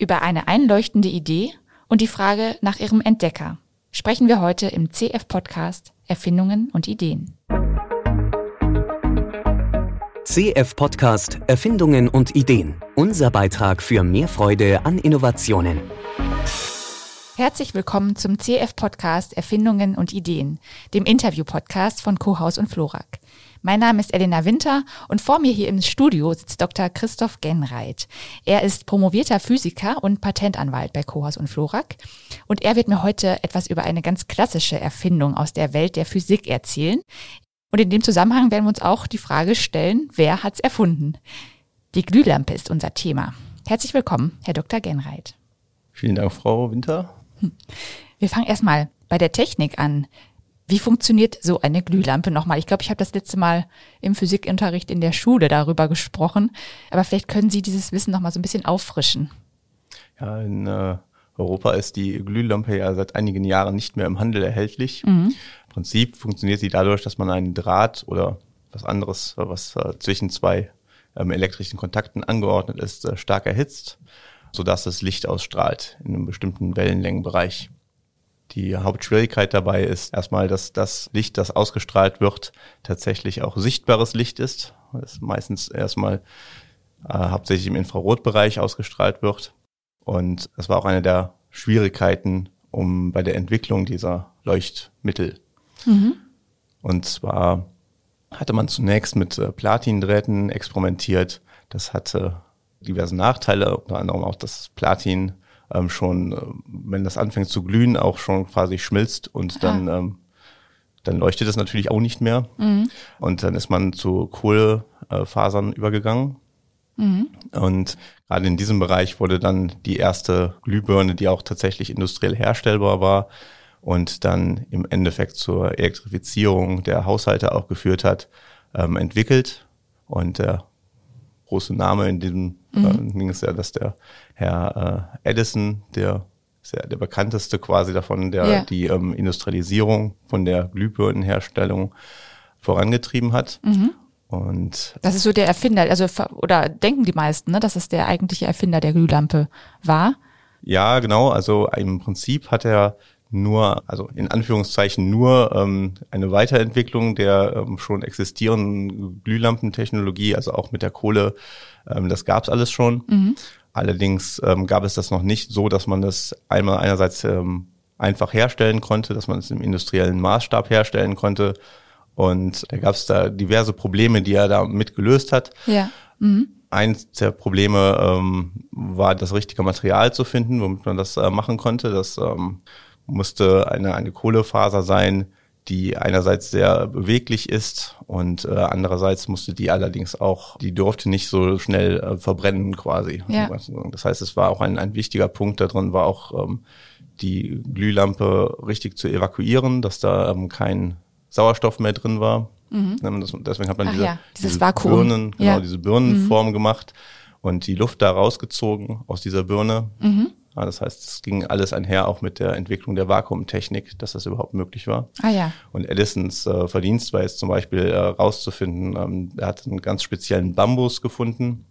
Über eine einleuchtende Idee und die Frage nach ihrem Entdecker sprechen wir heute im CF-Podcast Erfindungen und Ideen. CF-Podcast Erfindungen und Ideen. Unser Beitrag für mehr Freude an Innovationen. Herzlich willkommen zum CF-Podcast Erfindungen und Ideen, dem Interview-Podcast von Kohaus und Florak. Mein Name ist Elena Winter und vor mir hier im Studio sitzt Dr. Christoph Genreit. Er ist promovierter Physiker und Patentanwalt bei Kohaus und Florak und er wird mir heute etwas über eine ganz klassische Erfindung aus der Welt der Physik erzählen. Und in dem Zusammenhang werden wir uns auch die Frage stellen, wer hat's erfunden? Die Glühlampe ist unser Thema. Herzlich willkommen, Herr Dr. Genreit. Vielen Dank, Frau Winter. Wir fangen erstmal bei der Technik an. Wie funktioniert so eine Glühlampe nochmal? Ich glaube, ich habe das letzte Mal im Physikunterricht in der Schule darüber gesprochen, aber vielleicht können Sie dieses Wissen nochmal so ein bisschen auffrischen. Ja, in äh, Europa ist die Glühlampe ja seit einigen Jahren nicht mehr im Handel erhältlich. Mhm. Im Prinzip funktioniert sie dadurch, dass man einen Draht oder was anderes, was äh, zwischen zwei ähm, elektrischen Kontakten angeordnet ist, äh, stark erhitzt, sodass das Licht ausstrahlt in einem bestimmten Wellenlängenbereich. Die Hauptschwierigkeit dabei ist erstmal, dass das Licht, das ausgestrahlt wird, tatsächlich auch sichtbares Licht ist. Das meistens erstmal äh, hauptsächlich im Infrarotbereich ausgestrahlt wird. Und das war auch eine der Schwierigkeiten um bei der Entwicklung dieser Leuchtmittel. Mhm. Und zwar hatte man zunächst mit äh, Platindrähten experimentiert. Das hatte diverse Nachteile, unter anderem auch das Platin ähm, schon, äh, wenn das anfängt zu glühen, auch schon quasi schmilzt und dann, ähm, dann leuchtet es natürlich auch nicht mehr. Mhm. Und dann ist man zu Kohlefasern übergegangen. Mhm. Und gerade in diesem Bereich wurde dann die erste Glühbirne, die auch tatsächlich industriell herstellbar war und dann im Endeffekt zur Elektrifizierung der Haushalte auch geführt hat, ähm, entwickelt. Und der große Name in diesem mhm. äh, Ding ist ja, dass der Herr äh, Edison, der ja der bekannteste quasi davon, der ja. die ähm, Industrialisierung von der Glühbirnenherstellung vorangetrieben hat. Mhm. Und das ist so der Erfinder, also oder denken die meisten, ne, dass es der eigentliche Erfinder der Glühlampe war? Ja, genau. Also im Prinzip hat er nur, also in Anführungszeichen nur ähm, eine Weiterentwicklung der ähm, schon existierenden Glühlampentechnologie, also auch mit der Kohle, ähm, das gab's alles schon. Mhm. Allerdings ähm, gab es das noch nicht so, dass man das einmal einerseits ähm, einfach herstellen konnte, dass man es im industriellen Maßstab herstellen konnte. Und da gab es da diverse Probleme, die er da mitgelöst hat. Ja. Mhm. Eins der Probleme ähm, war, das richtige Material zu finden, womit man das äh, machen konnte. Das ähm, musste eine, eine Kohlefaser sein, die einerseits sehr beweglich ist und äh, andererseits musste die allerdings auch, die durfte nicht so schnell äh, verbrennen quasi. Ja. Das heißt, es war auch ein, ein wichtiger Punkt darin, war auch ähm, die Glühlampe richtig zu evakuieren, dass da ähm, kein Sauerstoff mehr drin war. Mhm. Das, deswegen hat man diese, ja, diese Birnen, genau, ja. diese Birnenform mhm. gemacht und die Luft da rausgezogen aus dieser Birne. Mhm. Ja, das heißt, es ging alles einher auch mit der Entwicklung der Vakuumtechnik, dass das überhaupt möglich war. Ah ja. Und Edisons äh, Verdienst war jetzt zum Beispiel äh, rauszufinden, ähm, er hat einen ganz speziellen Bambus gefunden,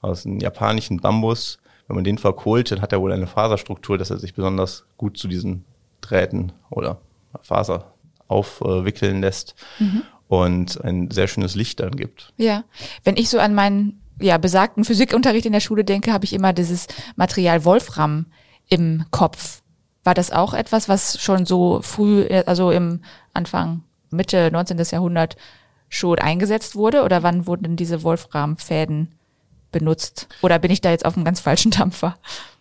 aus einem japanischen Bambus. Wenn man den verkohlt, dann hat er wohl eine Faserstruktur, dass er sich besonders gut zu diesen Drähten oder Faser aufwickeln lässt. Mhm und ein sehr schönes Licht dann gibt. Ja, wenn ich so an meinen ja, besagten Physikunterricht in der Schule denke, habe ich immer dieses Material Wolfram im Kopf. War das auch etwas, was schon so früh, also im Anfang, Mitte 19. Jahrhundert schon eingesetzt wurde? Oder wann wurden diese Wolframfäden benutzt? Oder bin ich da jetzt auf einem ganz falschen Dampfer?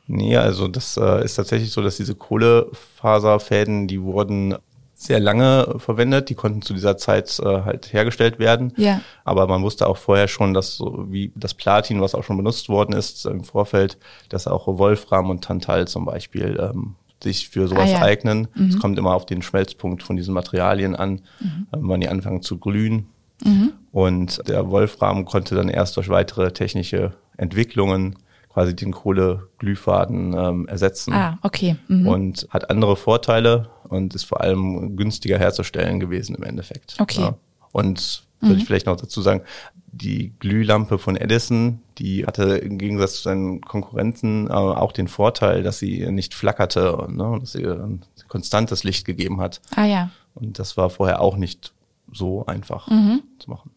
Nee, also das äh, ist tatsächlich so, dass diese Kohlefaserfäden, die wurden sehr lange verwendet. Die konnten zu dieser Zeit äh, halt hergestellt werden. Ja. Aber man wusste auch vorher schon, dass so wie das Platin, was auch schon benutzt worden ist im Vorfeld, dass auch Wolfram und Tantal zum Beispiel ähm, sich für sowas ah, ja. eignen. Es mhm. kommt immer auf den Schmelzpunkt von diesen Materialien an, mhm. äh, wann die anfangen zu glühen. Mhm. Und der Wolfram konnte dann erst durch weitere technische Entwicklungen quasi den Kohleglühfaden ähm, ersetzen. Ah, okay. Mhm. Und hat andere Vorteile und ist vor allem günstiger herzustellen gewesen im Endeffekt. Okay. Ja. Und Sollte ich vielleicht noch dazu sagen, die Glühlampe von Edison, die hatte im Gegensatz zu seinen Konkurrenten äh, auch den Vorteil, dass sie nicht flackerte, ne, dass sie ein konstantes Licht gegeben hat. Ah ja. Und das war vorher auch nicht so einfach Mhm. zu machen.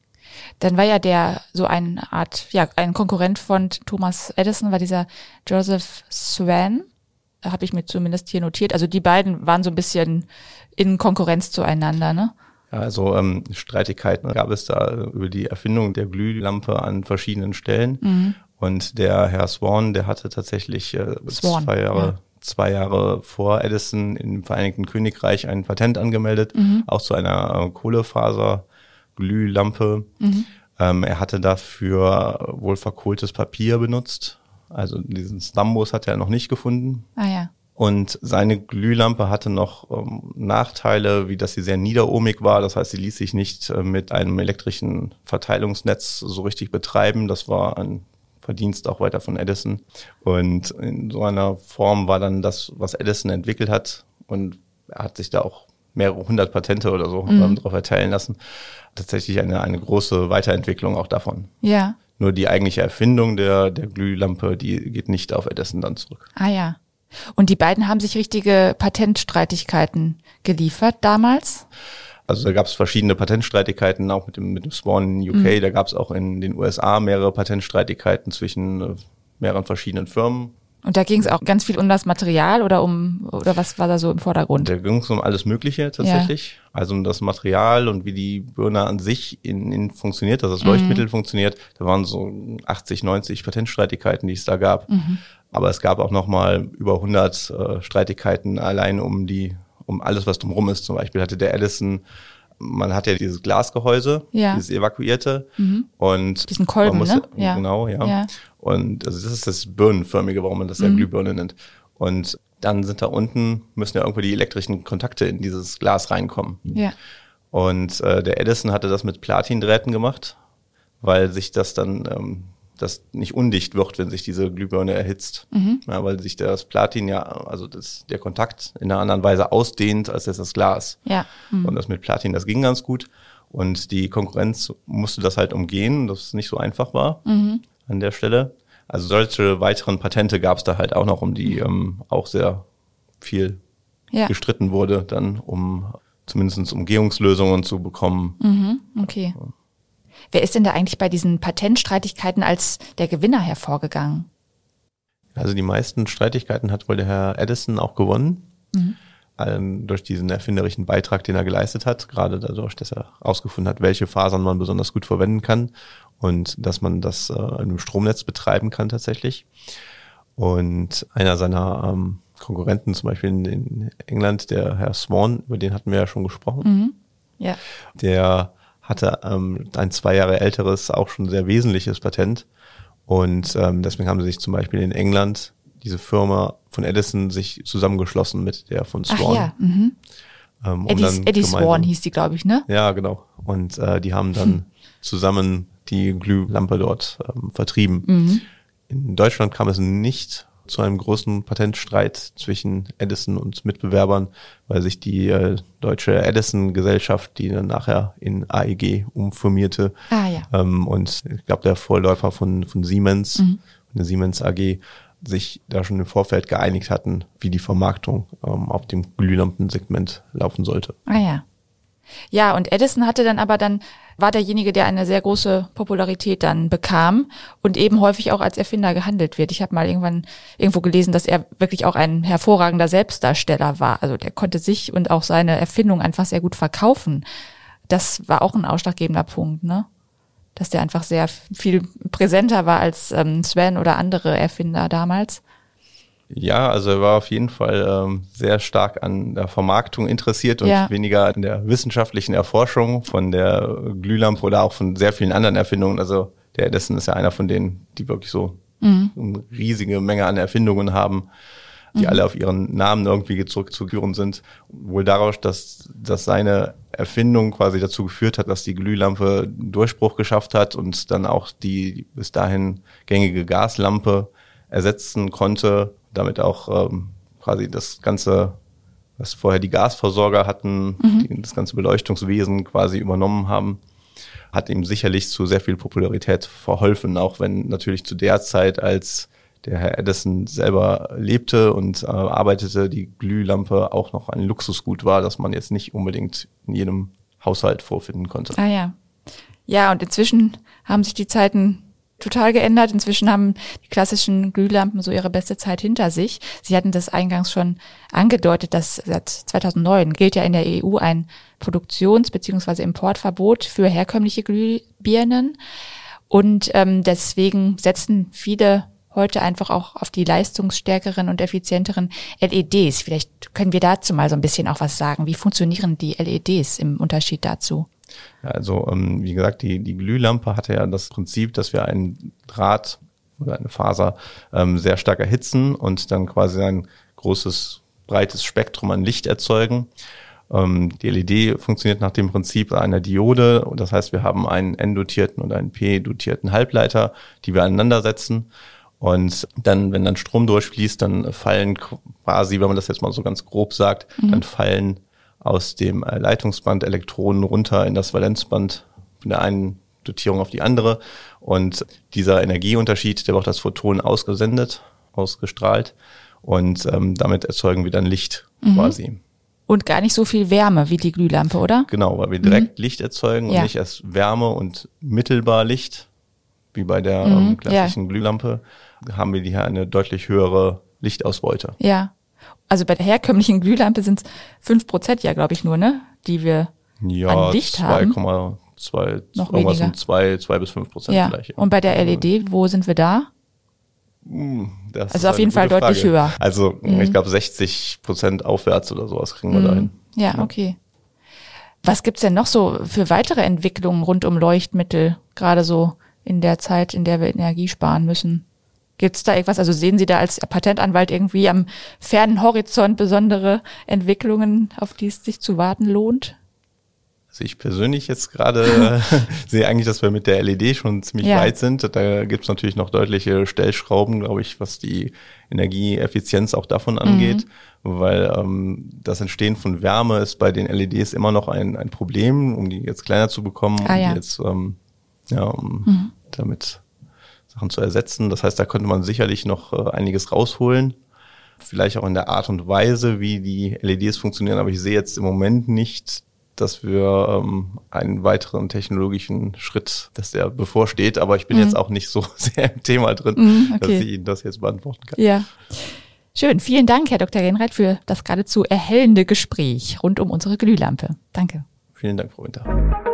Dann war ja der so eine Art, ja, ein Konkurrent von Thomas Edison, war dieser Joseph Swan. Habe ich mir zumindest hier notiert. Also die beiden waren so ein bisschen in Konkurrenz zueinander, ne? Ja, also ähm, Streitigkeiten gab es da über die Erfindung der Glühlampe an verschiedenen Stellen. Mhm. Und der Herr Swan, der hatte tatsächlich äh, Swan, zwei Jahre, ja. zwei Jahre vor Edison im Vereinigten Königreich ein Patent angemeldet, Mhm. auch zu einer äh, Kohlefaser-Glühlampe. Mhm. Ähm, er hatte dafür wohl verkohltes Papier benutzt. Also diesen Stambus hat er noch nicht gefunden. Ah ja. Und seine Glühlampe hatte noch ähm, Nachteile, wie dass sie sehr niederohmig war. Das heißt, sie ließ sich nicht äh, mit einem elektrischen Verteilungsnetz so richtig betreiben. Das war ein Verdienst auch weiter von Edison. Und in so einer Form war dann das, was Edison entwickelt hat. Und er hat sich da auch mehrere hundert Patente oder so ähm, drauf erteilen lassen. Tatsächlich eine, eine große Weiterentwicklung auch davon. Ja. Nur die eigentliche Erfindung der, der Glühlampe, die geht nicht auf Edison dann zurück. Ah ja. Und die beiden haben sich richtige Patentstreitigkeiten geliefert damals. Also da gab es verschiedene Patentstreitigkeiten, auch mit dem, mit dem Swan in UK. Da gab es auch in den USA mehrere Patentstreitigkeiten zwischen äh, mehreren verschiedenen Firmen. Und da ging es auch ganz viel um das Material oder um oder was war da so im Vordergrund? Da ging es um alles Mögliche tatsächlich. Also um das Material und wie die Birne an sich in, in funktioniert, dass das Leuchtmittel funktioniert. Da waren so 80, 90 Patentstreitigkeiten, die es da gab. Aber es gab auch noch mal über 100 äh, Streitigkeiten allein um die um alles, was drumherum ist. Zum Beispiel hatte der Edison man hat ja dieses Glasgehäuse, Ja. dieses evakuierte und Diesen Kolben, man ne? Ja. Genau, ja. Ja. Und also das ist das Birnenförmige, warum man das ja Glühbirne nennt. Und dann sind da unten, müssen ja irgendwo die elektrischen Kontakte in dieses Glas reinkommen. Ja. Und äh, der Edison hatte das mit Platindrähten gemacht, weil sich das dann ähm, das nicht undicht wird, wenn sich diese Glühbirne erhitzt. Ja, weil sich das Platin ja, also das, der Kontakt in einer anderen Weise ausdehnt als jetzt das Glas. Ja. Mhm. Und das mit Platin, das ging ganz gut. Und die Konkurrenz musste das halt umgehen, das nicht so einfach war Mhm. an der Stelle. Also solche weiteren Patente gab es da halt auch noch, um die ähm, auch sehr viel Ja. gestritten wurde, dann um zumindest Umgehungslösungen zu bekommen. Mhm. Okay. Wer ist denn da eigentlich bei diesen Patentstreitigkeiten als der Gewinner hervorgegangen? Also die meisten Streitigkeiten hat wohl der Herr Edison auch gewonnen. Ähm, durch diesen erfinderischen Beitrag, den er geleistet hat, gerade dadurch, dass er herausgefunden hat, welche Fasern man besonders gut verwenden kann und dass man das äh, in einem Stromnetz betreiben kann tatsächlich. Und einer seiner ähm, Konkurrenten, zum Beispiel in, in England, der Herr Swan, über den hatten wir ja schon gesprochen, Ja. der hatte ähm, ein zwei Jahre älteres, auch schon sehr wesentliches Patent. Und ähm, deswegen haben sie sich zum Beispiel in England diese Firma von Edison sich zusammengeschlossen mit der von Ach Swan. ja. Mhm. ähm, um Eddie, Eddie Swan hieß die, glaube ich, ne? Ja, genau. Und äh, die haben dann zusammen die Glühlampe dort ähm, vertrieben. Mhm. In Deutschland kam es nicht zu einem großen Patentstreit zwischen Edison und Mitbewerbern, weil sich die äh, deutsche Edison-Gesellschaft, die dann nachher in AEG umformierte, Ah ja. ähm, und ich glaube der Vorläufer von, von Siemens, Mhm. von der Siemens AG, sich da schon im Vorfeld geeinigt hatten, wie die Vermarktung ähm, auf dem Glühlampensegment laufen sollte. Ah ja. Ja, und Edison hatte dann aber dann, war derjenige, der eine sehr große Popularität dann bekam und eben häufig auch als Erfinder gehandelt wird. Ich habe mal irgendwann irgendwo gelesen, dass er wirklich auch ein hervorragender Selbstdarsteller war. Also der konnte sich und auch seine Erfindung einfach sehr gut verkaufen. Das war auch ein ausschlaggebender Punkt, ne? Dass der einfach sehr viel präsenter war als ähm, Sven oder andere Erfinder damals. Ja, also er war auf jeden Fall ähm, sehr stark an der Vermarktung interessiert und Ja. weniger an der wissenschaftlichen Erforschung von der Glühlampe oder auch von sehr vielen anderen Erfindungen. Also der Edison ist ja einer von denen, die wirklich so eine riesige Menge an Erfindungen haben, die alle auf ihren Namen irgendwie zurückzuführen sind. Wohl daraus, dass, dass seine Erfindung quasi dazu geführt hat, dass die Glühlampe einen Durchbruch geschafft hat und dann auch die bis dahin gängige Gaslampe ersetzen konnte, damit auch ähm, quasi das ganze, was vorher die Gasversorger hatten, die das ganze Beleuchtungswesen quasi übernommen haben. hat ihm sicherlich zu sehr viel Popularität verholfen, auch wenn natürlich zu der Zeit, als der Herr Edison selber lebte und äh, arbeitete, die Glühlampe auch noch ein Luxusgut war, das man jetzt nicht unbedingt in jedem Haushalt vorfinden konnte. Ah ja. Ja, und inzwischen haben sich die Zeiten total geändert. Inzwischen haben die klassischen Glühlampen so ihre beste Zeit hinter sich. Sie hatten das eingangs schon angedeutet, dass seit 2009 gilt ja in der EU ein Produktions- bzw. Importverbot für herkömmliche Glühbirnen. Und ähm, deswegen setzen viele heute einfach auch auf die leistungsstärkeren und effizienteren LEDs. Vielleicht können wir dazu mal so ein bisschen auch was sagen. Wie funktionieren die LEDs im Unterschied dazu? Also ähm, wie gesagt, die, die Glühlampe hatte ja das Prinzip, dass wir einen Draht oder eine Faser ähm, sehr stark erhitzen und dann quasi ein großes, breites Spektrum an Licht erzeugen. Ähm, die LED funktioniert nach dem Prinzip einer Diode. Das heißt, wir haben einen N-dotierten und einen P-dotierten Halbleiter, die wir aneinander setzen. Und dann, wenn dann Strom durchfließt, dann fallen quasi, wenn man das jetzt mal so ganz grob sagt, mhm. dann fallen aus dem äh, Leitungsband Elektronen runter in das Valenzband von der einen Dotierung auf die andere. Und dieser Energieunterschied, der wird das Photon ausgesendet, ausgestrahlt. Und ähm, damit erzeugen wir dann Licht mhm. quasi. Und gar nicht so viel Wärme wie die Glühlampe, oder? Genau, weil wir direkt mhm. Licht erzeugen und ja. nicht erst Wärme und mittelbar Licht, wie bei der mhm. ähm, klassischen ja. Glühlampe, haben wir hier eine deutlich höhere Lichtausbeute. Ja. Also bei der herkömmlichen Glühlampe sind es fünf Prozent ja, glaube ich, nur, ne? Die wir ja, an Licht 2, haben. 2, noch irgendwas weniger. um zwei, zwei bis fünf Prozent ja. vielleicht. Ja. Und bei der LED, wo sind wir da? Hm, das also auf jeden Fall Frage. deutlich höher. Also mhm. ich glaube 60 Prozent aufwärts oder sowas kriegen wir mhm. dahin. Ja, ja, okay. Was gibt's denn noch so für weitere Entwicklungen rund um Leuchtmittel, gerade so in der Zeit, in der wir Energie sparen müssen? Gibt es da irgendwas? Also sehen Sie da als Patentanwalt irgendwie am fernen Horizont besondere Entwicklungen, auf die es sich zu warten lohnt? Also ich persönlich jetzt gerade sehe eigentlich, dass wir mit der LED schon ziemlich ja. weit sind. Da gibt es natürlich noch deutliche Stellschrauben, glaube ich, was die Energieeffizienz auch davon angeht, mhm. weil ähm, das Entstehen von Wärme ist bei den LEDs immer noch ein, ein Problem, um die jetzt kleiner zu bekommen, ah, um ja. jetzt ähm, ja, um mhm. damit Sachen zu ersetzen. Das heißt, da könnte man sicherlich noch äh, einiges rausholen. Vielleicht auch in der Art und Weise, wie die LEDs funktionieren. Aber ich sehe jetzt im Moment nicht, dass wir ähm, einen weiteren technologischen Schritt, dass der bevorsteht. Aber ich bin mhm. jetzt auch nicht so sehr im Thema drin, mhm, okay. dass ich Ihnen das jetzt beantworten kann. Ja. Schön. Vielen Dank, Herr Dr. Genreit, für das geradezu erhellende Gespräch rund um unsere Glühlampe. Danke. Vielen Dank, Frau Winter.